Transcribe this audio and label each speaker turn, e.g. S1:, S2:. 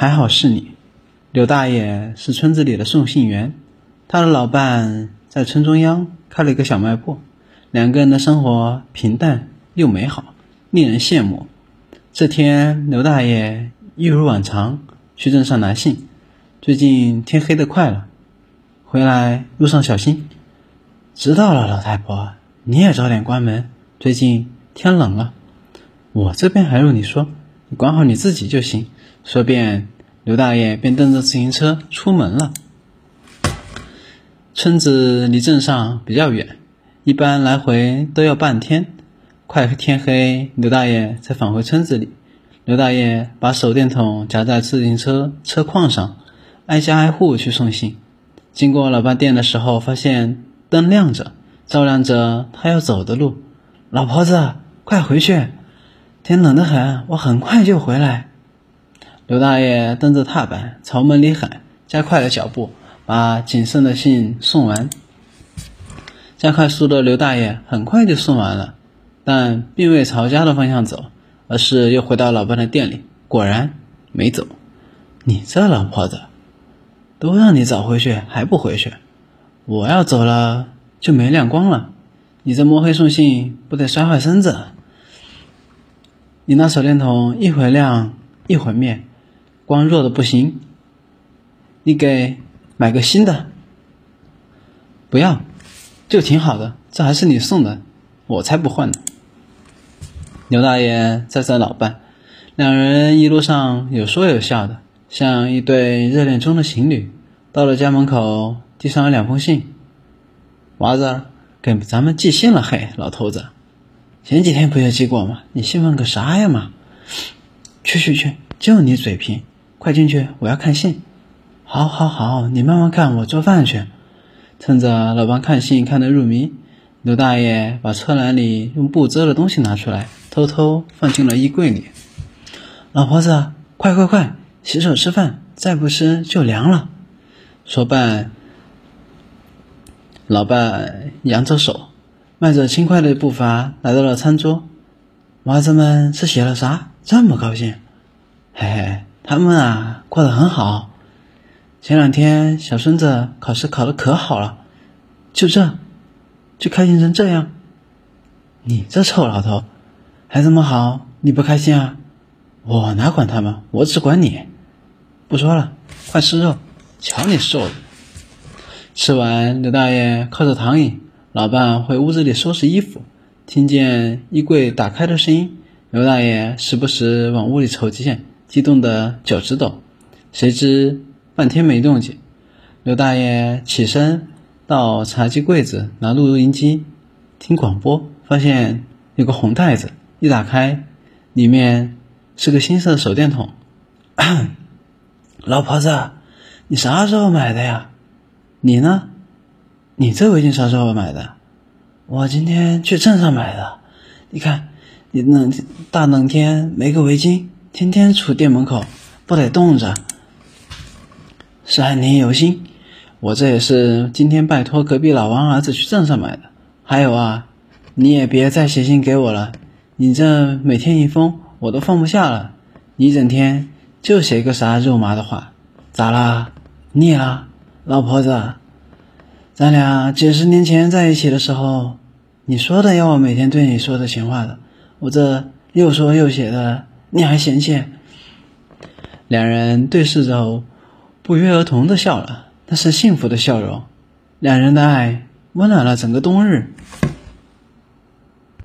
S1: 还好是你。刘大爷是村子里的送信员，他的老伴在村中央开了一个小卖部，两个人的生活平淡又美好，令人羡慕。这天，刘大爷一如往常去镇上拿信。最近天黑的快了，回来路上小心。知道了，老太婆，你也早点关门。最近天冷了，我这边还用你说，你管好你自己就行。说便，刘大爷便蹬着自行车出门了。村子离镇上比较远，一般来回都要半天。快天黑，刘大爷才返回村子里。刘大爷把手电筒夹在自行车车框上，挨家挨户去送信。经过老伴店的时候，发现灯亮着，照亮着他要走的路。老婆子，快回去！天冷得很，我很快就回来。刘大爷蹬着踏板朝门里喊，加快了脚步，把仅剩的信送完。加快速度的刘大爷很快就送完了。但并未朝家的方向走，而是又回到老伴的店里。果然没走。你这老婆子，都让你早回去还不回去，我要走了就没亮光了。你这摸黑送信，不得摔坏身子？你那手电筒一会亮一会灭，光弱的不行。你给买个新的。不要，就挺好的，这还是你送的，我才不换呢。刘大爷载着老伴，两人一路上有说有笑的，像一对热恋中的情侣。到了家门口，递上了两封信。娃子给咱们寄信了，嘿，老头子，前几天不也寄过吗？你兴奋个啥呀嘛？去去去，就你嘴贫，快进去，我要看信。好，好，好，你慢慢看，我做饭去。趁着老伴看信看得入迷。刘大爷把车篮里用布遮的东西拿出来，偷偷放进了衣柜里。老婆子，快快快，洗手吃饭，再不吃就凉了。说罢，老伴扬着手，迈着轻快的步伐来到了餐桌。娃子们是写了啥？这么高兴？嘿嘿，他们啊，过得很好。前两天小孙子考试考得可好了，就这。就开心成这样，你这臭老头，还这么好，你不开心啊？我哪管他们，我只管你。不说了，快吃肉，瞧你瘦的。吃完，刘大爷靠着躺椅，老伴回屋子里收拾衣服。听见衣柜打开的声音，刘大爷时不时往屋里瞅几眼，激动的脚直抖。谁知半天没动静，刘大爷起身。到茶几柜子拿录音机听广播，发现有个红袋子，一打开，里面是个新色的手电筒。老婆子，你啥时候买的呀？你呢？你这围巾啥时候买的？我今天去镇上买的。你看，你冷大冷天没个围巾，天天杵店门口，不得冻着。三年有心。我这也是今天拜托隔壁老王儿子去镇上买的。还有啊，你也别再写信给我了，你这每天一封我都放不下了。你一整天就写个啥肉麻的话，咋啦？腻了？老婆子，咱俩几十年前在一起的时候，你说的要我每天对你说的情话的，我这又说又写的，你还嫌弃？两人对视着，不约而同的笑了。那是幸福的笑容，两人的爱温暖了整个冬日。